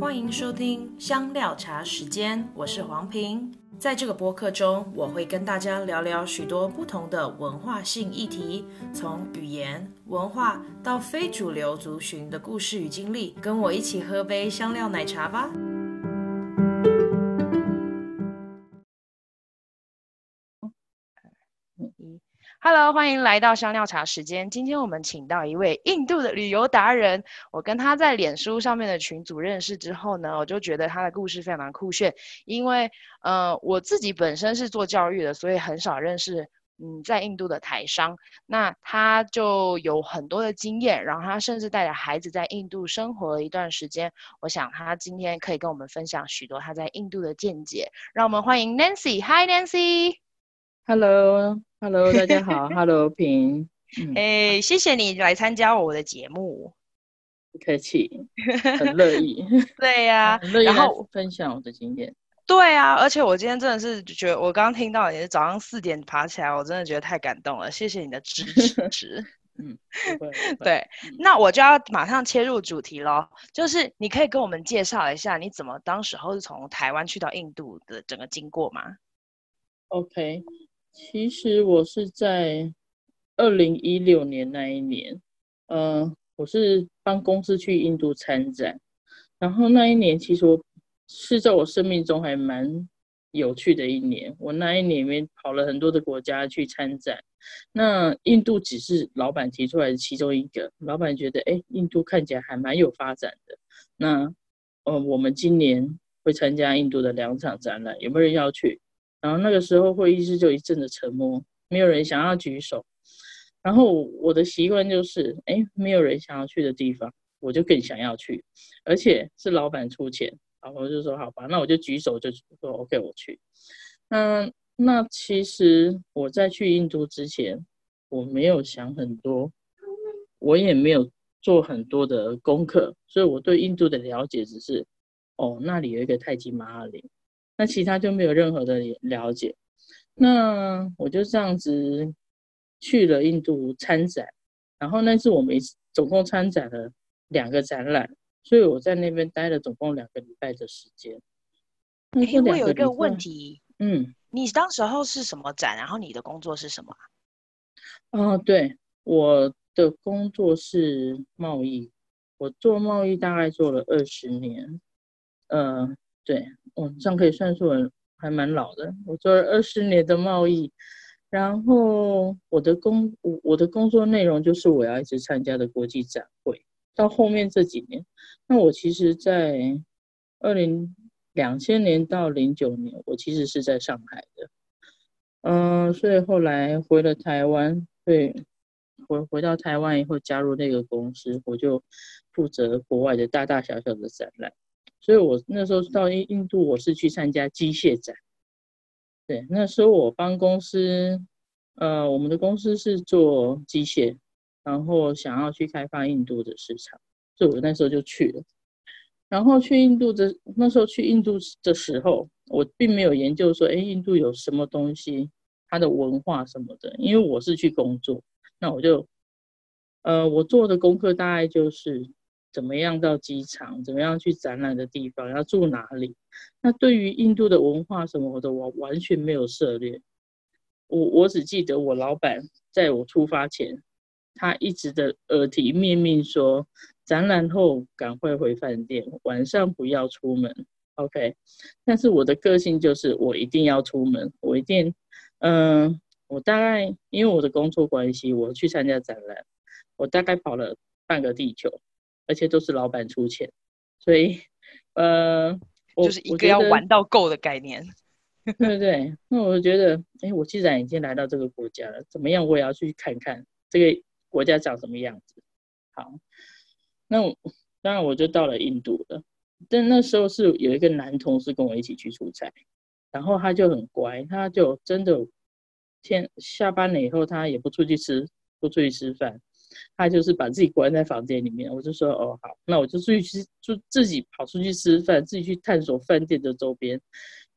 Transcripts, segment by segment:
欢迎收听香料茶时间，我是黄平。在这个播客中，我会跟大家聊聊许多不同的文化性议题，从语言、文化到非主流族群的故事与经历。跟我一起喝杯香料奶茶吧。Hello，欢迎来到香料茶时间。今天我们请到一位印度的旅游达人。我跟他在脸书上面的群组认识之后呢，我就觉得他的故事非常酷炫。因为，呃，我自己本身是做教育的，所以很少认识嗯在印度的台商。那他就有很多的经验，然后他甚至带着孩子在印度生活了一段时间。我想他今天可以跟我们分享许多他在印度的见解。让我们欢迎 Nancy。Hi，Nancy Nancy。Hello。Hello，大家好。Hello，平。哎、欸，谢谢你来参加我的节目。不客气，很乐意。对呀、啊，乐意然后分享我的经验。对啊，而且我今天真的是觉得，我刚刚听到你是早上四点爬起来，我真的觉得太感动了。谢谢你的支持。嗯，对，那我就要马上切入主题喽。就是你可以跟我们介绍一下，你怎么当时候是从台湾去到印度的整个经过吗？OK。其实我是在二零一六年那一年，呃，我是帮公司去印度参展，然后那一年其实是在我生命中还蛮有趣的一年。我那一年里面跑了很多的国家去参展，那印度只是老板提出来的其中一个。老板觉得，哎，印度看起来还蛮有发展的。那，呃，我们今年会参加印度的两场展览，有没有人要去？然后那个时候会议室就一阵的沉默，没有人想要举手。然后我的习惯就是，哎，没有人想要去的地方，我就更想要去，而且是老板出钱，然后我就说好吧，那我就举手就说 OK，我去。那那其实我在去印度之前，我没有想很多，我也没有做很多的功课，所以我对印度的了解只是，哦，那里有一个泰姬玛哈陵。那其他就没有任何的了解，那我就这样子去了印度参展，然后那次我们总共参展了两个展览，所以我在那边待了总共两个礼拜的时间。哎、欸，我有一个问题，嗯，你当时候是什么展？然后你的工作是什么？哦，对，我的工作是贸易，我做贸易大概做了二十年，呃。对，我这样可以算是我还蛮老的。我做了二十年的贸易，然后我的工我我的工作内容就是我要一直参加的国际展会。到后面这几年，那我其实，在二零两千年到零九年，我其实是在上海的。嗯，所以后来回了台湾，对，回回到台湾以后加入那个公司，我就负责国外的大大小小的展览。所以我那时候到印印度，我是去参加机械展。对，那时候我帮公司，呃，我们的公司是做机械，然后想要去开发印度的市场，所以我那时候就去了。然后去印度的那时候去印度的时候，我并没有研究说，哎，印度有什么东西，它的文化什么的，因为我是去工作，那我就，呃，我做的功课大概就是。怎么样到机场？怎么样去展览的地方？要住哪里？那对于印度的文化什么的，我完全没有涉猎。我我只记得我老板在我出发前，他一直的耳提面命说，展览后赶快回饭店，晚上不要出门。OK，但是我的个性就是我一定要出门，我一定，嗯、我大概因为我的工作关系，我去参加展览，我大概跑了半个地球。而且都是老板出钱，所以，呃，就是一个要玩到够的概念，对不对？那我觉得，哎，我既然已经来到这个国家了，怎么样，我也要去看看这个国家长什么样子。好，那我当然我就到了印度了。但那时候是有一个男同事跟我一起去出差，然后他就很乖，他就真的天下班了以后，他也不出去吃，不出去吃饭。他就是把自己关在房间里面，我就说哦好，那我就出去吃，就自己跑出去吃饭，自己去探索饭店的周边。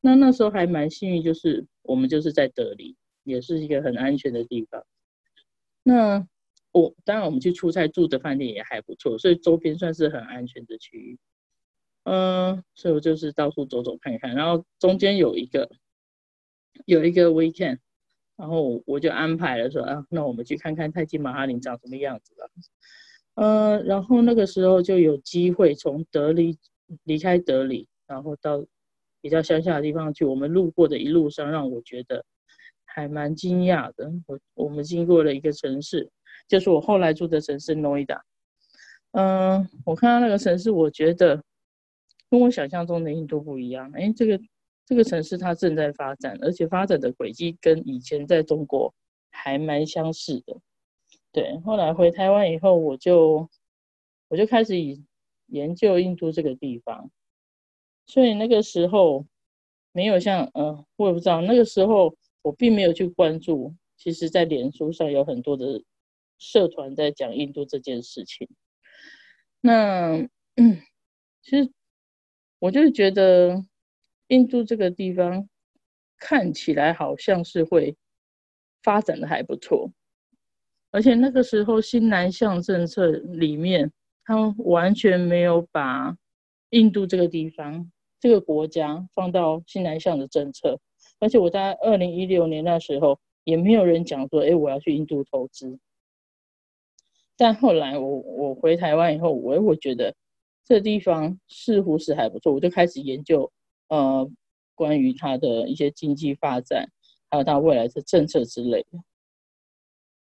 那那时候还蛮幸运，就是我们就是在德里，也是一个很安全的地方。那我当然我们去出差住的饭店也还不错，所以周边算是很安全的区域。嗯，所以我就是到处走走看看，然后中间有一个有一个 weekend，然后我就安排了说啊，那我们去看看泰姬玛哈林长什么样子了。嗯，然后那个时候就有机会从德里离开德里，然后到比较乡下的地方去。我们路过的一路上，让我觉得还蛮惊讶的。我我们经过了一个城市，就是我后来住的城市诺伊达。嗯，我看到那个城市，我觉得跟我想象中的印度不一样。哎，这个这个城市它正在发展，而且发展的轨迹跟以前在中国还蛮相似的。对，后来回台湾以后，我就我就开始以研究印度这个地方，所以那个时候没有像嗯，我也不知道那个时候我并没有去关注，其实在脸书上有很多的社团在讲印度这件事情。那嗯，其实我就觉得印度这个地方看起来好像是会发展的还不错。而且那个时候新南向政策里面，他完全没有把印度这个地方、这个国家放到新南向的政策。而且我在二零一六年那时候，也没有人讲说：“哎，我要去印度投资。”但后来我我回台湾以后，我我觉得这地方似乎是还不错，我就开始研究呃关于它的一些经济发展，还有它未来的政策之类的。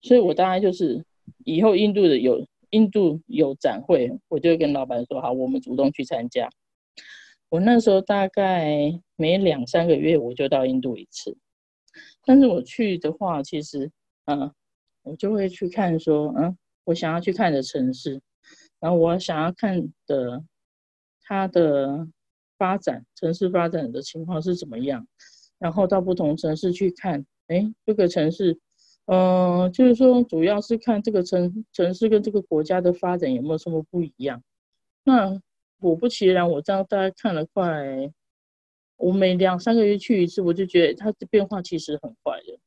所以，我大概就是以后印度的有印度有展会，我就会跟老板说好，我们主动去参加。我那时候大概每两三个月我就到印度一次，但是我去的话，其实嗯，我就会去看说，嗯，我想要去看的城市，然后我想要看的它的发展，城市发展的情况是怎么样，然后到不同城市去看，哎，这个城市。嗯、呃，就是说，主要是看这个城城市跟这个国家的发展有没有什么不一样。那果不其然，我这样大概看了快，我每两三个月去一次，我就觉得它的变化其实很快的。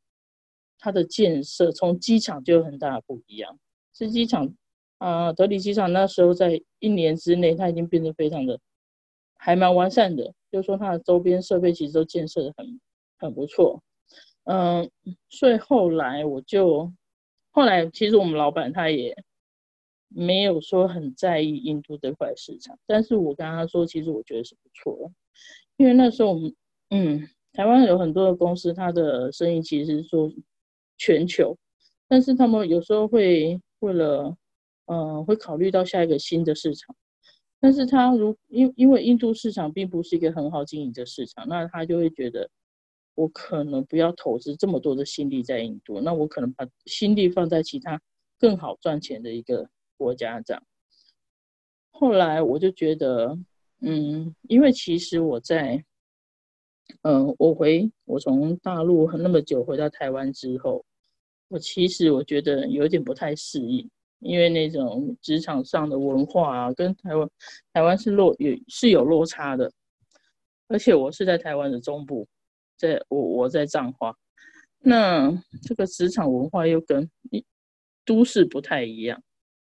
它的建设从机场就有很大的不一样。是机场啊、德里机场那时候在一年之内，它已经变得非常的还蛮完善的。就是说，它的周边设备其实都建设的很很不错。嗯，所以后来我就，后来其实我们老板他也没有说很在意印度这块市场，但是我跟他说，其实我觉得是不错的，因为那时候我们，嗯，台湾有很多的公司，它的生意其实是做全球，但是他们有时候会为了，嗯，会考虑到下一个新的市场，但是他如因因为印度市场并不是一个很好经营的市场，那他就会觉得。我可能不要投资这么多的心力在印度，那我可能把心力放在其他更好赚钱的一个国家这样。后来我就觉得，嗯，因为其实我在，嗯，我回我从大陆那么久回到台湾之后，我其实我觉得有点不太适应，因为那种职场上的文化啊，跟台湾台湾是落有是有落差的，而且我是在台湾的中部。在我我在彰化，那这个职场文化又跟都市不太一样，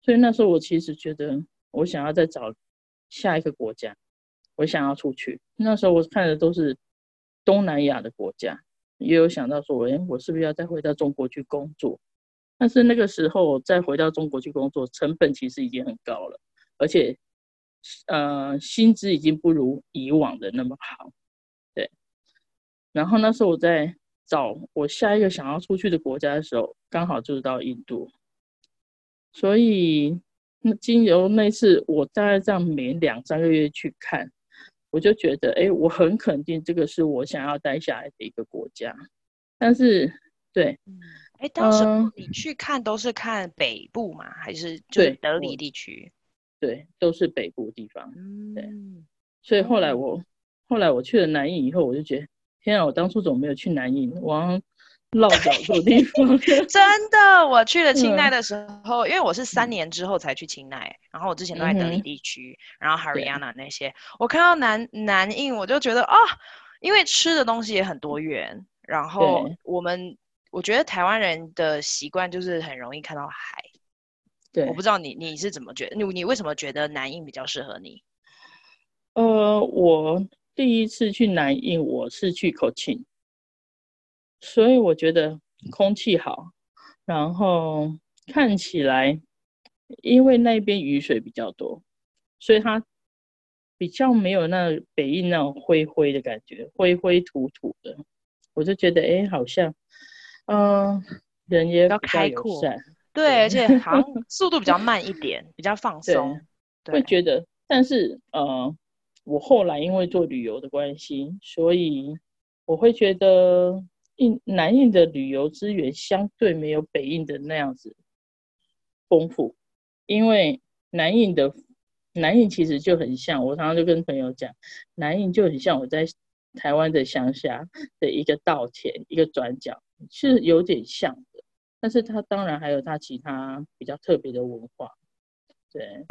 所以那时候我其实觉得我想要再找下一个国家，我想要出去。那时候我看的都是东南亚的国家，也有想到说，哎，我是不是要再回到中国去工作？但是那个时候再回到中国去工作，成本其实已经很高了，而且呃薪资已经不如以往的那么好。对然后那时候我在找我下一个想要出去的国家的时候，刚好就是到印度，所以那经由那次我大概这样每两三个月去看，我就觉得，哎，我很肯定这个是我想要待下来的一个国家。但是，对，哎，当时你去看都是看北部吗？还是就是德里地区？对，都是北部地方。对，所以后来我后来我去了南印以后，我就觉得。天啊！我当初怎么没有去南印？我落脚错地方。真的，我去了清奈的时候，嗯、因为我是三年之后才去清奈，然后我之前都在德里地区，嗯、然后 Haryana 那些，我看到南南印，我就觉得啊、哦，因为吃的东西也很多元，然后我们我觉得台湾人的习惯就是很容易看到海。对，我不知道你你是怎么觉得？你你为什么觉得南印比较适合你？呃，我第一次去南印，我是去 Cochin，所以我觉得空气好，然后看起来，因为那边雨水比较多，所以它比较没有那北印那种灰灰的感觉，灰灰土土的，我就觉得哎，好像，嗯、呃，人也比较开阔，对，而且好像速度比较慢一点，比较放松，会觉得，但是呃。我后来因为做旅游的关系，所以我会觉得印南印的旅游资源相对没有北印的那样子丰富，因为南印的南印其实就很像，我常常就跟朋友讲，南印就很像我在台湾的乡下的一个稻田，一个转角，是有点像的，但是它当然还有它其他比较特别的文化。对，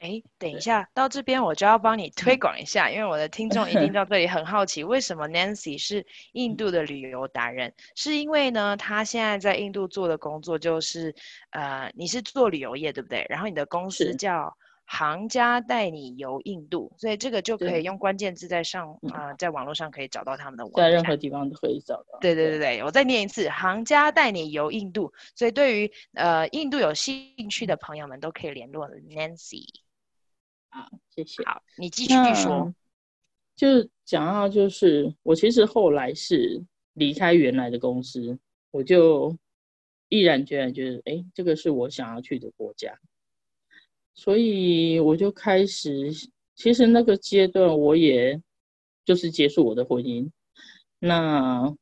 哎，等一下，到这边我就要帮你推广一下，因为我的听众一定 到这里很好奇，为什么 Nancy 是印度的旅游达人？是因为呢，她现在在印度做的工作就是，呃，你是做旅游业对不对？然后你的公司叫。行家带你游印度，所以这个就可以用关键字在上啊、呃，在网络上可以找到他们的网站，在任何地方都可以找到。对对对对，我再念一次，行家带你游印度。所以对于呃印度有兴趣的朋友们，都可以联络 Nancy。好，谢谢。好，你继续说。就讲到就是，我其实后来是离开原来的公司，我就毅然决然觉得，哎，这个是我想要去的国家。所以我就开始，其实那个阶段我也就是结束我的婚姻，那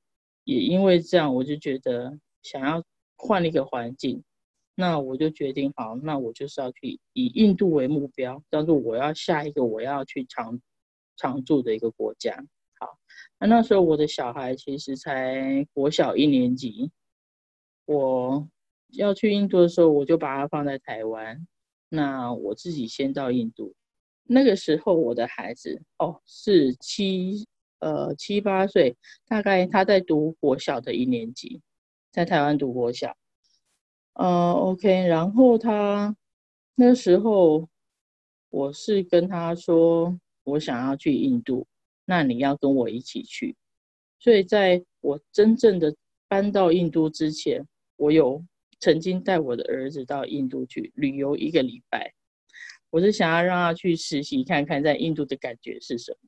也因为这样，我就觉得想要换一个环境，那我就决定好，那我就是要去以印度为目标，当做我要下一个我要去常常住的一个国家。好，那那时候我的小孩其实才国小一年级，我要去印度的时候，我就把它放在台湾。那我自己先到印度，那个时候我的孩子哦是七呃七八岁，大概他在读国小的一年级，在台湾读国小，呃 OK，然后他那时候我是跟他说我想要去印度，那你要跟我一起去，所以在我真正的搬到印度之前，我有。曾经带我的儿子到印度去旅游一个礼拜，我是想要让他去实习看看在印度的感觉是什么。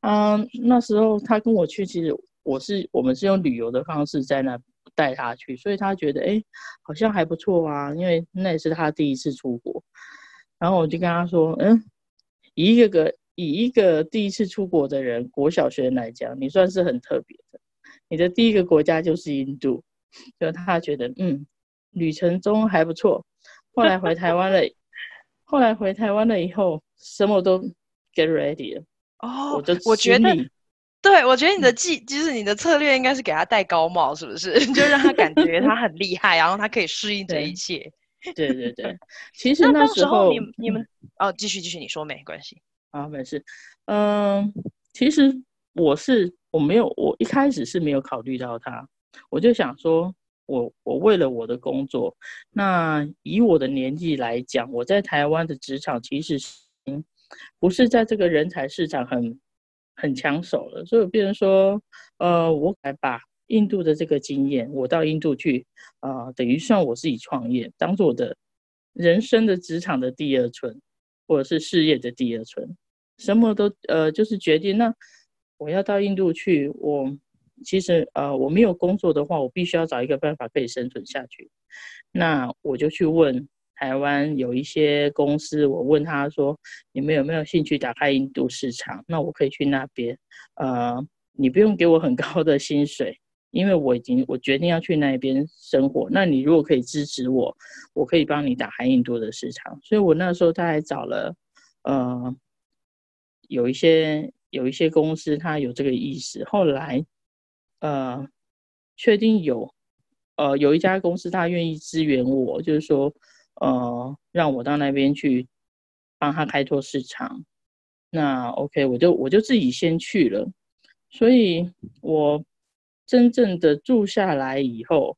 嗯，那时候他跟我去，其实我是我们是用旅游的方式在那带他去，所以他觉得哎，好像还不错啊，因为那也是他第一次出国。然后我就跟他说，嗯，以一个个以一个第一次出国的人，国小学生来讲，你算是很特别的。你的第一个国家就是印度，就他觉得嗯。旅程中还不错，后来回台湾了，后来回台湾了以后，什么都 get ready 了。哦，我，我觉得，对，我觉得你的计，就是你的策略应该是给他戴高帽，是不是？就让他感觉他很厉害，然后他可以适应这一切。对对对，其实那时候，时候你你们哦，继续继续，你说没关系。啊，没事。嗯，其实我是我没有，我一开始是没有考虑到他，我就想说。我我为了我的工作，那以我的年纪来讲，我在台湾的职场其实不是在这个人才市场很很抢手了，所以变成说，呃，我来把印度的这个经验，我到印度去，啊、等于算我自己创业，当做我的人生的职场的第二春，或者是事业的第二春，什么都呃，就是决定，那我要到印度去，我。其实，呃，我没有工作的话，我必须要找一个办法可以生存下去。那我就去问台湾有一些公司，我问他说：“你们有没有兴趣打开印度市场？那我可以去那边。呃，你不用给我很高的薪水，因为我已经我决定要去那边生活。那你如果可以支持我，我可以帮你打开印度的市场。所以我那时候他还找了，呃，有一些有一些公司，他有这个意思。后来。呃，确定有，呃，有一家公司他愿意支援我，就是说，呃，让我到那边去帮他开拓市场。那 OK，我就我就自己先去了。所以我真正的住下来以后，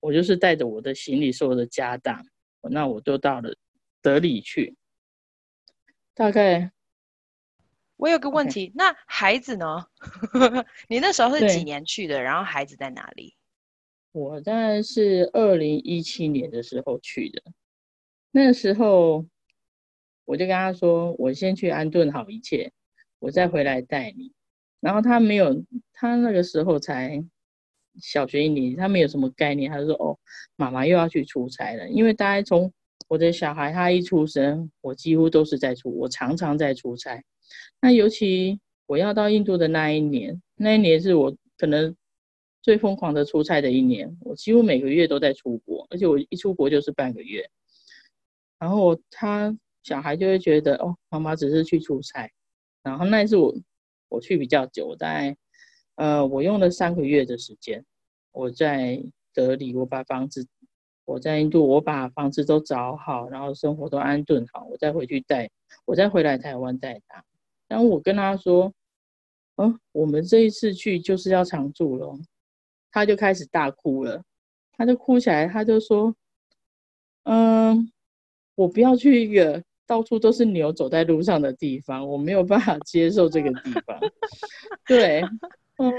我就是带着我的行李、所有的家当，那我就到了德里去。大概我有个问题.那孩子呢？你那时候是几年去的？然后孩子在哪里？我在是二零一七年的时候去的。那时候我就跟他说：“我先去安顿好一切，我再回来带你。”然后他没有，他那个时候才小学一年级，他没有什么概念，他就说：“哦，妈妈又要去出差了。”因为大概从我的小孩他一出生，我几乎都是在出，我常常在出差。那尤其我要到印度的那一年，那一年是我可能最疯狂的出差的一年，我几乎每个月都在出国，而且我一出国就是半个月。然后他小孩就会觉得：“哦，妈妈只是去出差。”然后那一次我。我去比较久，在呃，我用了三个月的时间。我在德里，我把房子；我在印度，我把房子都找好，然后生活都安顿好，我再回去带，我再回来台湾带他。当我跟他说：“嗯，我们这一次去就是要常住了。”他就开始大哭了，他就哭起来，他就说：“嗯，我不要去一个。”到处都是牛走在路上的地方，我没有办法接受这个地方。对，嗯，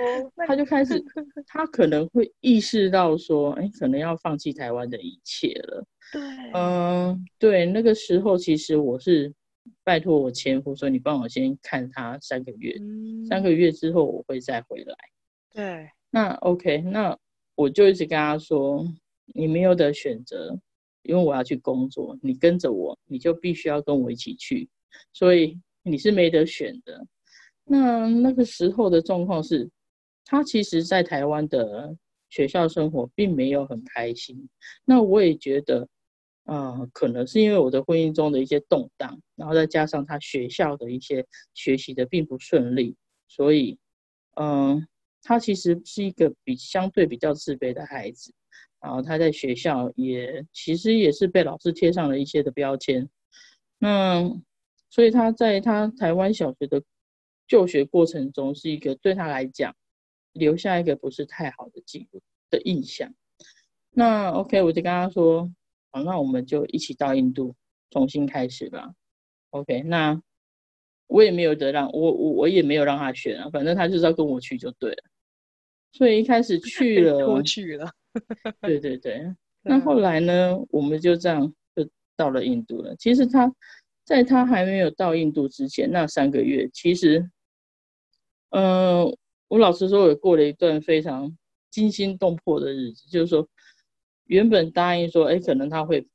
他就开始，他可能会意识到说，哎，可能要放弃台湾的一切了。对，嗯，对，那个时候其实我是拜托我前夫说，你帮我先看他三个月，嗯，三个月之后我会再回来。对，那 OK，那我就一直跟他说，你没有的选择。因为我要去工作，你跟着我，你就必须要跟我一起去，所以你是没得选的。那那个时候的状况是，他其实在台湾的学校生活并没有很开心。那我也觉得，啊、可能是因为我的婚姻中的一些动荡，然后再加上他学校的一些学习的并不顺利，所以，嗯、他其实是一个比相对比较自卑的孩子。然后他在学校也其实也是被老师贴上了一些的标签，那所以他在他台湾小学的就学过程中，是一个对他来讲留下一个不是太好的记录的印象。那 OK，我就跟他说，好，那我们就一起到印度重新开始吧。OK，那我也没有得让我我我也没有让他选啊，反正他就是要跟我去就对了。所以一开始去 了，我去了。对对对，那后来呢？我们就这样就到了印度了。其实他在他还没有到印度之前那三个月，其实，嗯、呃，我老实说，我过了一段非常惊心动魄的日子。就是说，原本答应说，哎，可能他会，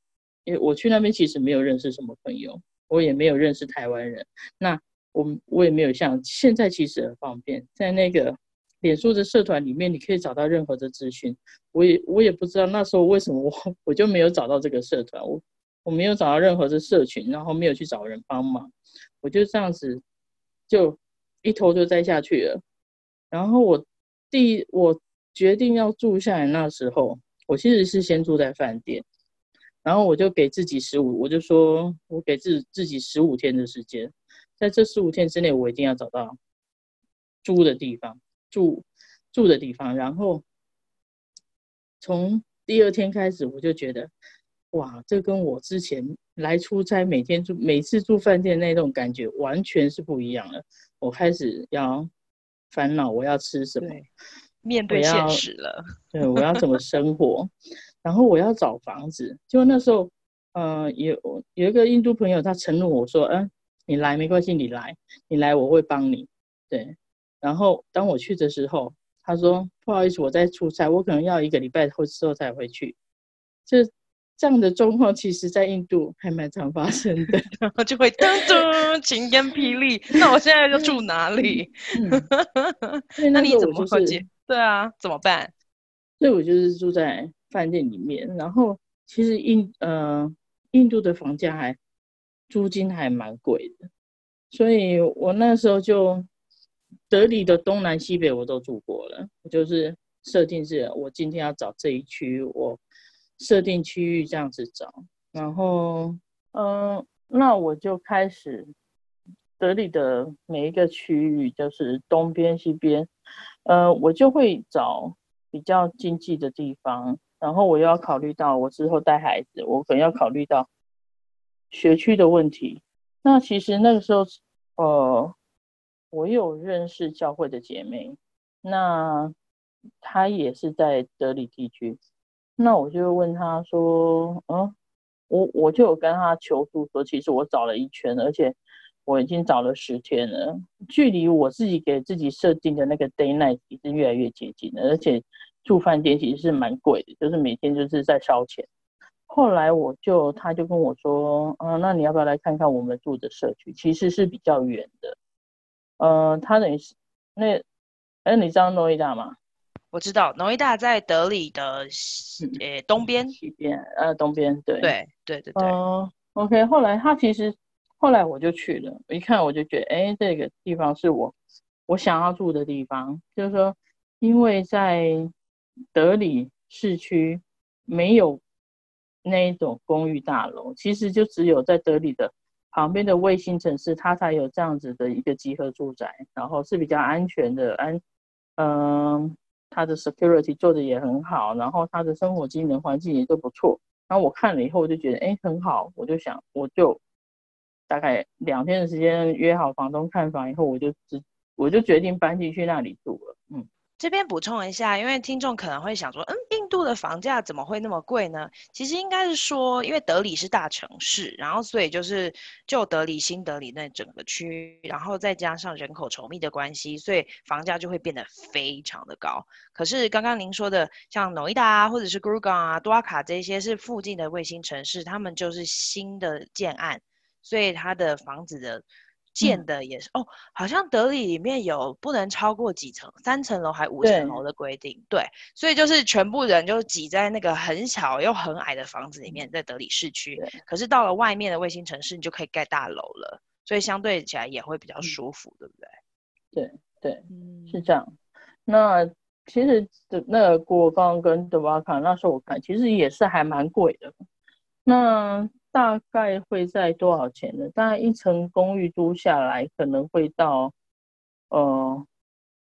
因为我去那边其实没有认识什么朋友，我也没有认识台湾人。那我我也没有像现在其实很方便，在那个。脸书的社团里面，你可以找到任何的资讯。我也我也不知道那时候为什么我我就没有找到这个社团，我我没有找到任何的社群，然后没有去找人帮忙，我就这样子就一头就栽下去了。然后我第我决定要住下来那时候，我其实是先住在饭店，然后我就给自己十五，我就说我给自自己十五天的时间，在这十五天之内，我一定要找到住的地方。住住的地方，然后从第二天开始，我就觉得，哇，这跟我之前来出差，每天住每次住饭店那种感觉完全是不一样了。我开始要烦恼，我要吃什么？面对现实了。对，我要怎么生活？然后我要找房子。就那时候，呃，有有一个印度朋友，他承诺我说，嗯、呃，你来没关系，你来，你来我会帮你。对。然后当我去的时候，他说：“不好意思，我在出差，我可能要一个礼拜后之后才回去。”就这样的状况，其实在印度还蛮常发生的，然后就会噔噔晴天霹雳。那我现在就住哪里？嗯、那你怎么解决？对啊，怎么办？所以我就是住在饭店里面。然后其实印呃印度的房价还租金还蛮贵的，所以我那时候就。德里的东南西北我都住过了，我就是设定是，我今天要找这一区，我设定区域这样子找，然后，嗯，那我就开始德里的每一个区域，就是东边、西边，呃，我就会找比较经济的地方，然后我又要考虑到我之后带孩子，我可能要考虑到学区的问题。那其实那个时候，呃。我有认识教会的姐妹，那她也是在德里地区，那我就问他说，嗯，我我就有跟他求助说，其实我找了一圈，而且我已经找了十天了，距离我自己给自己设定的那个 day night 是越来越接近了，而且住饭店其实是蛮贵的，就是每天就是在烧钱。后来我就，他就跟我说，嗯、那你要不要来看看我们住的社区？其实是比较远的，呃，他等于是那，哎，你知道诺伊达吗？我知道，诺伊达在德里的西，呃，东边，西边，呃，东边，对，对，对，对，对。嗯，OK。后来他其实，后来我就去了，我一看我就觉得，哎，这个地方是我我想要住的地方，就是说，因为在德里市区没有。那一种公寓大楼，其实就只有在德里的旁边的卫星城市，它才有这样子的一个集合住宅，然后是比较安全的，安，嗯、呃，他的 security 做的也很好，然后他的生活机能环境也都不错。然后我看了以后，我就觉得，哎，很好，我就想，我就大概两天的时间约好房东看房以后，我就直我就决定搬进去那里住了，这边补充一下，因为听众可能会想说，嗯，印度的房价怎么会那么贵呢？其实应该是说，因为德里是大城市，然后所以就是旧德里、新德里那整个区，然后再加上人口稠密的关系，所以房价就会变得非常的高。可是刚刚您说的，像诺伊达啊，或者是 Gurgaon 啊、多瓦卡这些是附近的卫星城市，他们就是新的建案，所以它的房子的。建的也是、嗯、哦，好像德里里面有不能超过几层，三层楼还五层楼的规定，对，对，所以就是全部人就挤在那个很小又很矮的房子里面，在德里市区。可是到了外面的卫星城市，你就可以盖大楼了，所以相对起来也会比较舒服，嗯、对不对？对对，是这样。那其实的那个过冈跟德瓦卡，那时候我看其实也是还蛮贵的。那大概会在多少钱呢？大概一层公寓租下来可能会到，呃，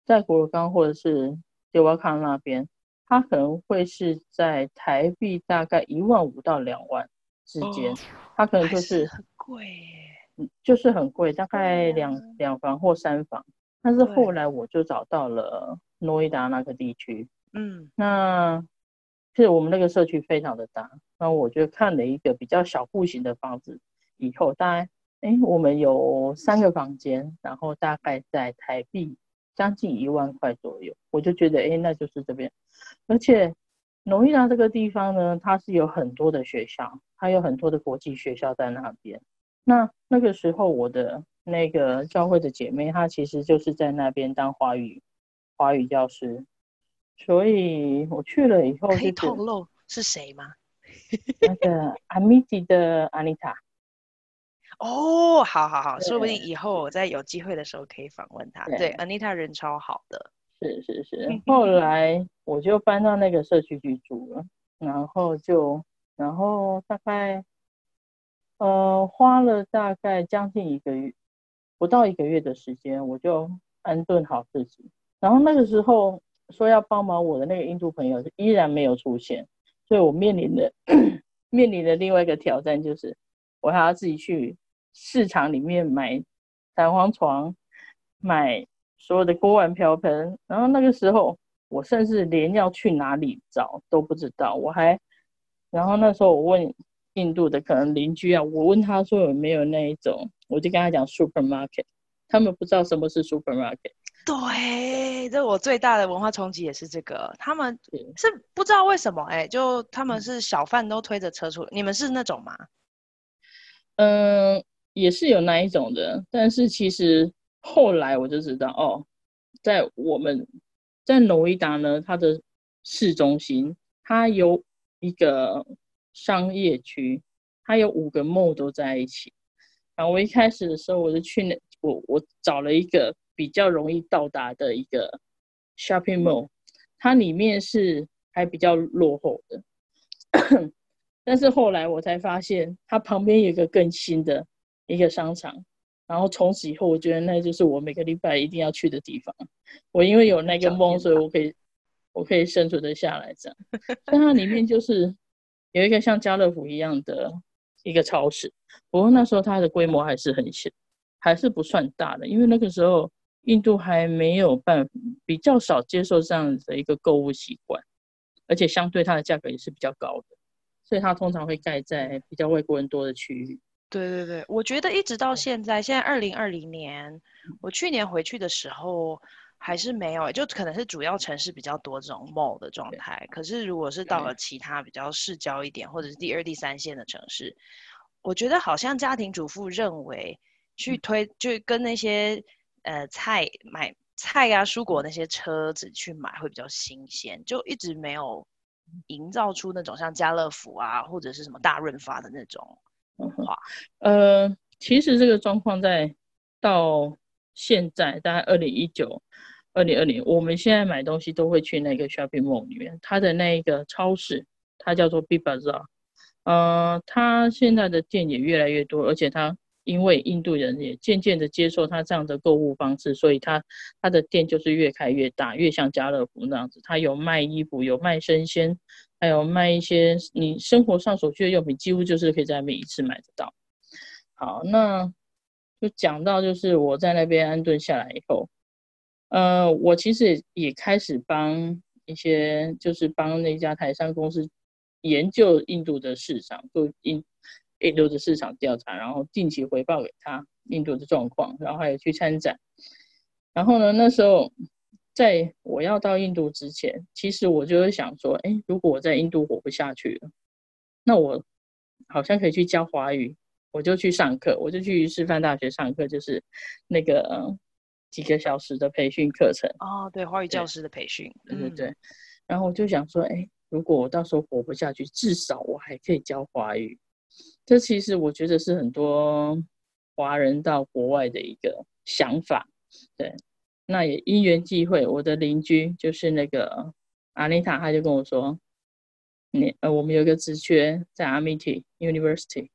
在果尔冈或者是迪瓦康那边，它可能会是在台币大概一万五到两万之间，哦，它可能就是很贵，嗯，就是很贵，大概两两房或三房。但是后来我就找到了诺伊达那个地区，嗯，那。是我们那个社区非常的大，那我就看了一个比较小户型的房子，以后大概，哎，我们有三个房间，然后大概在台币将近一万块左右，我就觉得，哎，那就是这边，而且诺伊达这个地方呢，它是有很多的学校，它有很多的国际学校在那边。那那个时候，我的那个教会的姐妹，她其实就是在那边当华语华语教师。所以我去了以后，可以透露是谁吗？那个阿米吉的安妮塔。哦，好好好，说不定以后我在有机会的时候可以访问他。对，安妮塔人超好的。是是是。后来我就搬到那个社区居住了，然后就，然后大概，呃，花了大概将近一个月，不到一个月的时间，我就安顿好自己。然后那个时候。说要帮忙我的那个印度朋友依然没有出现，所以我面临的 面临的另外一个挑战就是，我还要自己去市场里面买弹簧床，买所有的锅碗瓢盆，然后那个时候我甚至连要去哪里找都不知道。我还，然后那时候我问印度的可能邻居啊，我问他说有没有那一种，我就跟他讲 supermarket，他们不知道什么是 supermarket。对，这我最大的文化冲击也是这个，他们是不知道为什么，哎，就他们是小贩都推着车出，你们是那种吗？嗯，也是有那一种的，但是其实后来我就知道，哦，在我们在诺伊达呢，它的市中心，它有一个商业区，它有五个 mall 都在一起。然后我一开始的时候，我就去那，我我找了一个。比较容易到达的一个 shopping mall，它里面是还比较落后的，但是后来我才发现，它旁边有一个更新的一个商场，然后从此以后，我觉得那就是我每个礼拜一定要去的地方。我因为有那个梦，所以我可以我可以生存的下来这样。但它里面就是有一个像家乐福一样的一个超市，不过那时候它的规模还是很小，还是不算大的，因为那个时候。印度还没有办法，比较少接受这样的一个购物习惯，而且相对它的价格也是比较高的，所以它通常会盖在比较外国人多的区域。对对对，我觉得一直到现在，现在二零二零年，我去年回去的时候还是没有，就可能是主要城市比较多这种 mall 的状态。可是如果是到了其他比较市郊一点，或者是第二、第三线的城市，我觉得好像家庭主妇认为去推，就跟那些呃菜买菜啊、蔬果那些车子去买会比较新鲜，就一直没有营造出那种像家乐福啊或者是什么大润发的那种。嗯哼，呃，其实这个状况在到现在大概二零一九、二零二零，我们现在买东西都会去那个 shopping mall 里面，它的那一个超市，它叫做 Big Bazaar，呃，它现在的店也越来越多，而且它因为印度人也渐渐的接受他这样的购物方式，所以他他的店就是越开越大，越像家乐福那样子，他有卖衣服，有卖生鲜。还有卖一些你生活上所需的用品，几乎就是可以在那边一次买得到。好，那就讲到就是我在那边安顿下来以后，呃，我其实也开始帮一些，就是帮那家台商公司研究印度的市场，做印印度的市场调查，然后定期回报给他印度的状况，然后还有去参展。然后呢，那时候。在我要到印度之前，其实我就会想说，哎，如果我在印度活不下去了，那我好像可以去教华语，我就去上课，我就去师范大学上课，就是那个几个小时的培训课程。哦，对，华语教师的培训，对对对。然后我就想说，哎，如果我到时候活不下去，至少我还可以教华语。这其实我觉得是很多华人到国外的一个想法，对。那也因缘际会，我的邻居就是那个阿妮塔，他就跟我说，你呃，我们有个职缺在 Amity University，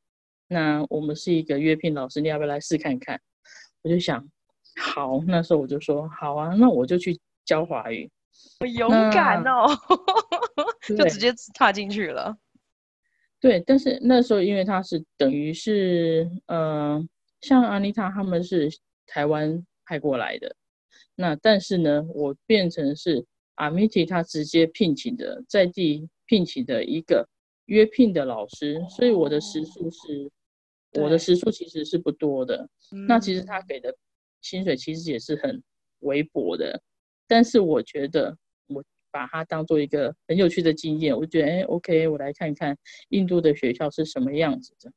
那我们是一个约聘老师，你要不要来试看看？我就想，好，那时候我就说好啊，那我就去教华语。我勇敢哦 就直接踏进去了。对，但是那时候因为他是等于是，嗯、呃，像阿妮塔他们是台湾派过来的。那但是呢，我变成是 Amity 他直接聘请的在地聘请的一个约聘的老师，所以我的时数是，我的时数其实是不多的。那其实他给的薪水其实也是很微薄的，但是我觉得我把它当做一个很有趣的经验，我觉得哎，OK，我来看看印度的学校是什么样子的。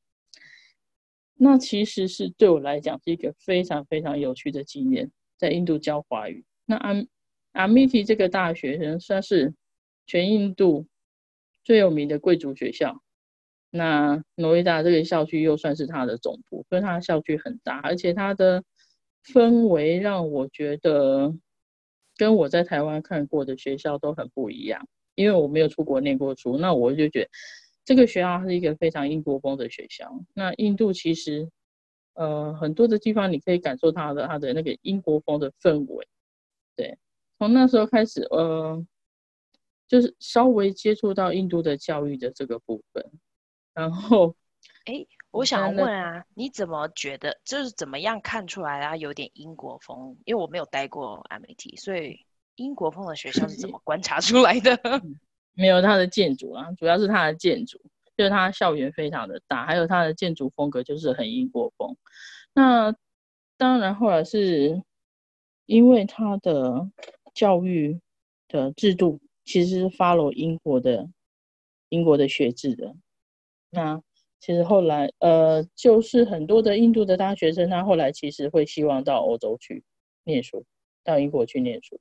那其实是对我来讲是一个非常非常有趣的经验。在印度教华语，那阿阿米提这个大学呢，算是全印度最有名的贵族学校。那诺伊达这个校区又算是它的总部，所以它的校区很大，而且它的氛围让我觉得跟我在台湾看过的学校都很不一样。因为我没有出国念过书，那我就觉得这个学校是一个非常英国风的学校。那印度其实。呃，很多的地方你可以感受它的它的那个英国风的氛围，对，从那时候开始，呃，就是稍微接触到印度的教育的这个部分，然后，哎，我想问啊，你怎么觉得，就是怎么样看出来啊，有点英国风？因为我没有待过 MIT，所以英国风的学校是怎么观察出来的？没有它的建筑啊，主要是它的建筑。就是它校园非常的大，还有它的建筑风格就是很英国风。那当然后来是因为它的教育的制度其实是 follow 英国的英国的学制的。那其实后来呃，就是很多的印度的大学生，他后来其实会希望到欧洲去念书，到英国去念书。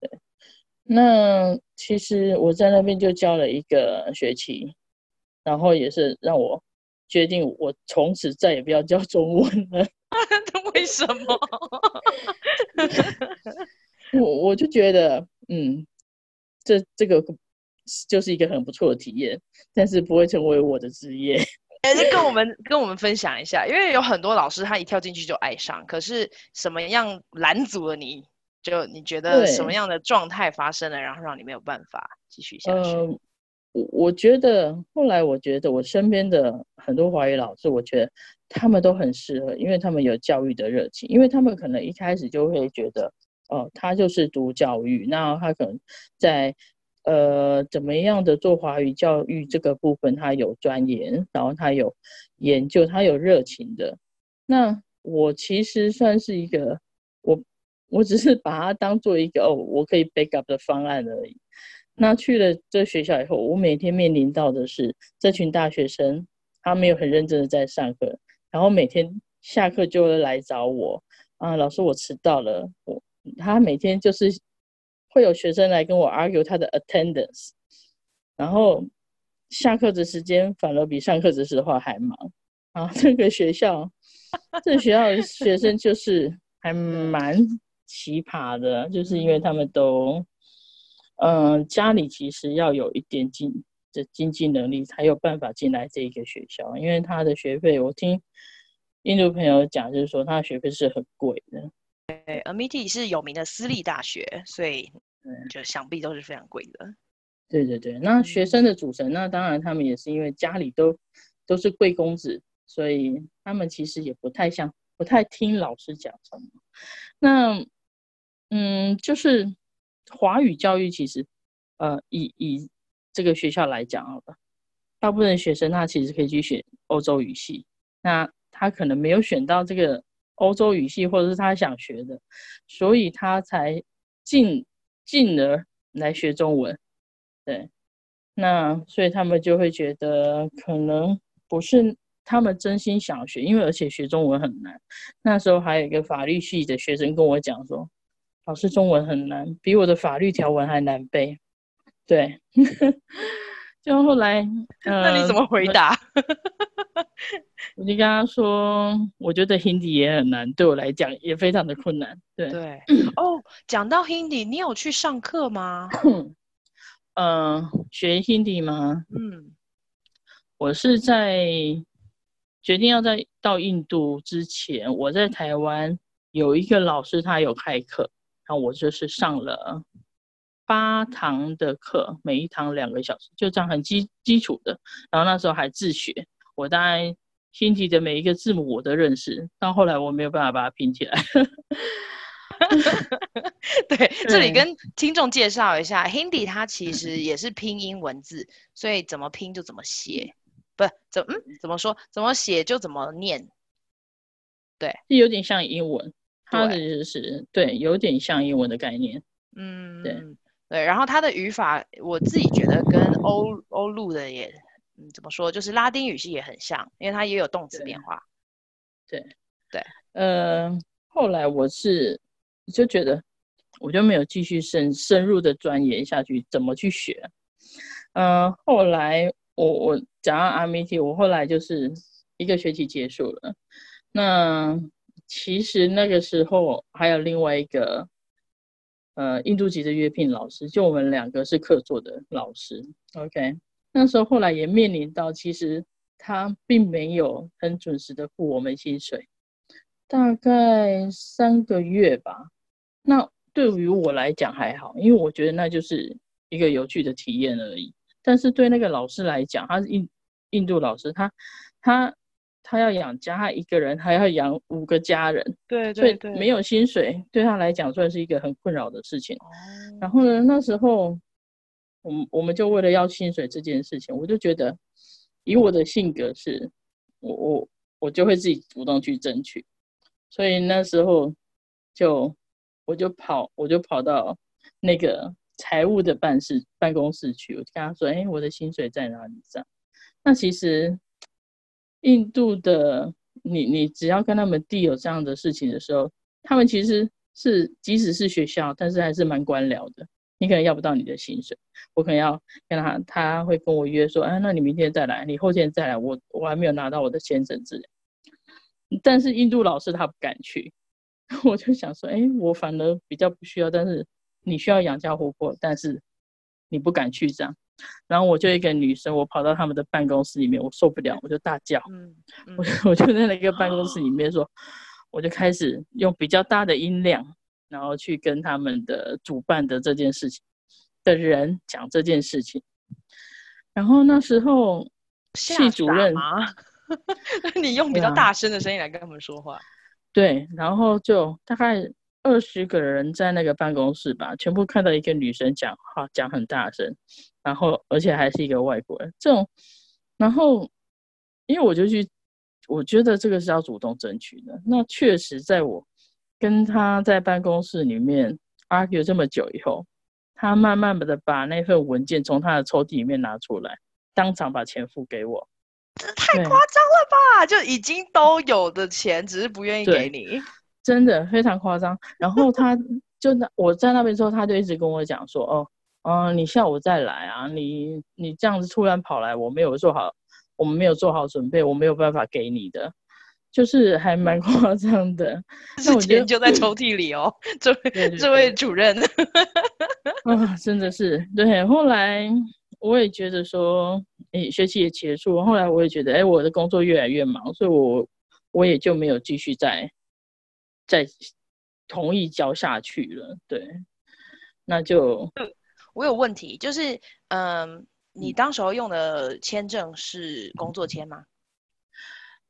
对，那其实我在那边就教了一个学期。然后也是让我决定，我从此再也不要教中文了。为什么？我我就觉得，嗯，这这个就是一个很不错的体验，但是不会成为我的职业。跟我们跟我们分享一下，因为有很多老师他一跳进去就爱上，可是什么样拦阻了你？就你觉得什么样的状态发生了，然后让你没有办法继续下去？呃我我觉得后来我觉得我身边的很多华语老师，我觉得他们都很适合，因为他们有教育的热情，因为他们可能一开始就会觉得，哦，他就是读教育，那他可能在呃怎么样的做华语教育这个部分，他有钻研，然后他有研究，他有热情的。那我其实算是一个，我我只是把它当做一个哦，我可以 backup 的方案而已。那去了这学校以后，我每天面临到的是这群大学生，他没有很认真的在上课，然后每天下课就会来找我啊，老师我迟到了。我他每天就是会有学生来跟我 argue 他的 attendance，然后下课的时间反而比上课的时候还忙啊。这个学校，这个学校的学生就是还蛮奇葩的，就是因为他们都。嗯，家里其实要有一点经的经济能力，才有办法进来这一个学校。因为他的学费，我听印度朋友讲，就是说他的学费是很贵的。对，Amity 是有名的私立大学，所以就想必都是非常贵的。对对对，那学生的组成，那当然他们也是因为家里都都是贵公子，所以他们其实也不太像，不太听老师讲什么。那嗯，就是。华语教育其实，呃，以以这个学校来讲好了，大部分学生他其实可以去选欧洲语系，那他可能没有选到这个欧洲语系，或者是他想学的，所以他才进进而来学中文，对，那所以他们就会觉得可能不是他们真心想学，因为而且学中文很难。那时候还有一个法律系的学生跟我讲说。老师，中文很难，比我的法律条文还难背。对，就后来，那你怎么回答？我就跟他说，我觉得 Hindi 也很难，对我来讲也非常的困难。对对。哦，讲到 Hindi，你有去上课吗？嗯、呃，学 Hindi 吗？嗯，我是在决定要在到印度之前，我在台湾有一个老师，他有开课。然后我就是上了八堂的课，每一堂两个小时，就这样很基基础的。然后那时候还自学，我当然 Hindi 的每一个字母我都认识，到后来我没有办法把它拼起来。对，对 这里跟听众介绍一下，Hindi 它其实也是拼音文字，所以怎么拼就怎么写，不怎嗯怎么说怎么写就怎么念，对，就有点像英文。它的就是对，对，有点像英文的概念。嗯，对对。然后它的语法，我自己觉得跟欧欧陆的也，嗯，怎么说，就是拉丁语系也很像，因为它也有动词变化。对对，对，呃，后来我是就觉得，我就没有继续深深入的钻研下去，怎么去学。嗯、呃，后来我我讲到 Amity，我后来就是一个学期结束了，那。其实那个时候还有另外一个，呃，印度籍的约聘老师，就我们两个是客座的老师。OK，那时候后来也面临到，其实他并没有很准时的付我们薪水，大概三个月吧。那对于我来讲还好，因为我觉得那就是一个有趣的体验而已。但是对那个老师来讲，他是印印度老师，他他。他要养家，他一个人还要养五个家人，对对对，所以没有薪水对他来讲算是一个很困扰的事情。哦。然后呢，那时候我们我们就为了要薪水这件事情，我就觉得以我的性格是，我我我就会自己主动去争取，所以那时候就我就跑我就跑到那个财务的办事办公室去，我就跟他说：“哎，我的薪水在哪里？”这样，那其实。印度的你，你只要跟他们递有这样的事情的时候，他们其实是即使是学校，但是还是蛮官僚的。你可能要不到你的薪水，我可能要跟他，他会跟我约说，哎，那你明天再来，你后天再来，我我还没有拿到我的签证之类。但是印度老师他不敢去，我就想说，哎，我反而比较不需要，但是你需要养家活口，但是你不敢去这样。然后我就一个女生，我跑到他们的办公室里面，我受不了，我就大叫，嗯嗯、我我就在那个办公室里面说，哦、我就开始用比较大的音量，然后去跟他们的主办的这件事情的人讲这件事情。然后那时候系主任，你用比较大声的声音来跟他们说话。对，然后就大概二十个人在那个办公室吧，全部看到一个女生讲话讲很大声，然后而且还是一个外国人。这种，然后因为我就去，我觉得这个是要主动争取的。那确实在我跟他在办公室里面 argue 这么久以后。他慢慢的把那份文件从他的抽屉里面拿出来，当场把钱付给我。这太夸张了吧？就已经都有的钱，只是不愿意给你。真的非常夸张。然后他就那我在那边之后，他就一直跟我讲说：“哦，嗯、呃，你下午再来啊，你你这样子突然跑来，我没有做好，我们没有做好准备，我没有办法给你的。”就是还蛮 夸张的，那我觉得就在抽屉里哦，这位这位主任，啊，真的是对。后来我也觉得说，诶，学期也结束，后来我也觉得，哎，我的工作越来越忙，所以我我也就没有继续再再同意交下去了。对，那就我有问题，就是嗯，你当时候用的签证是工作签吗？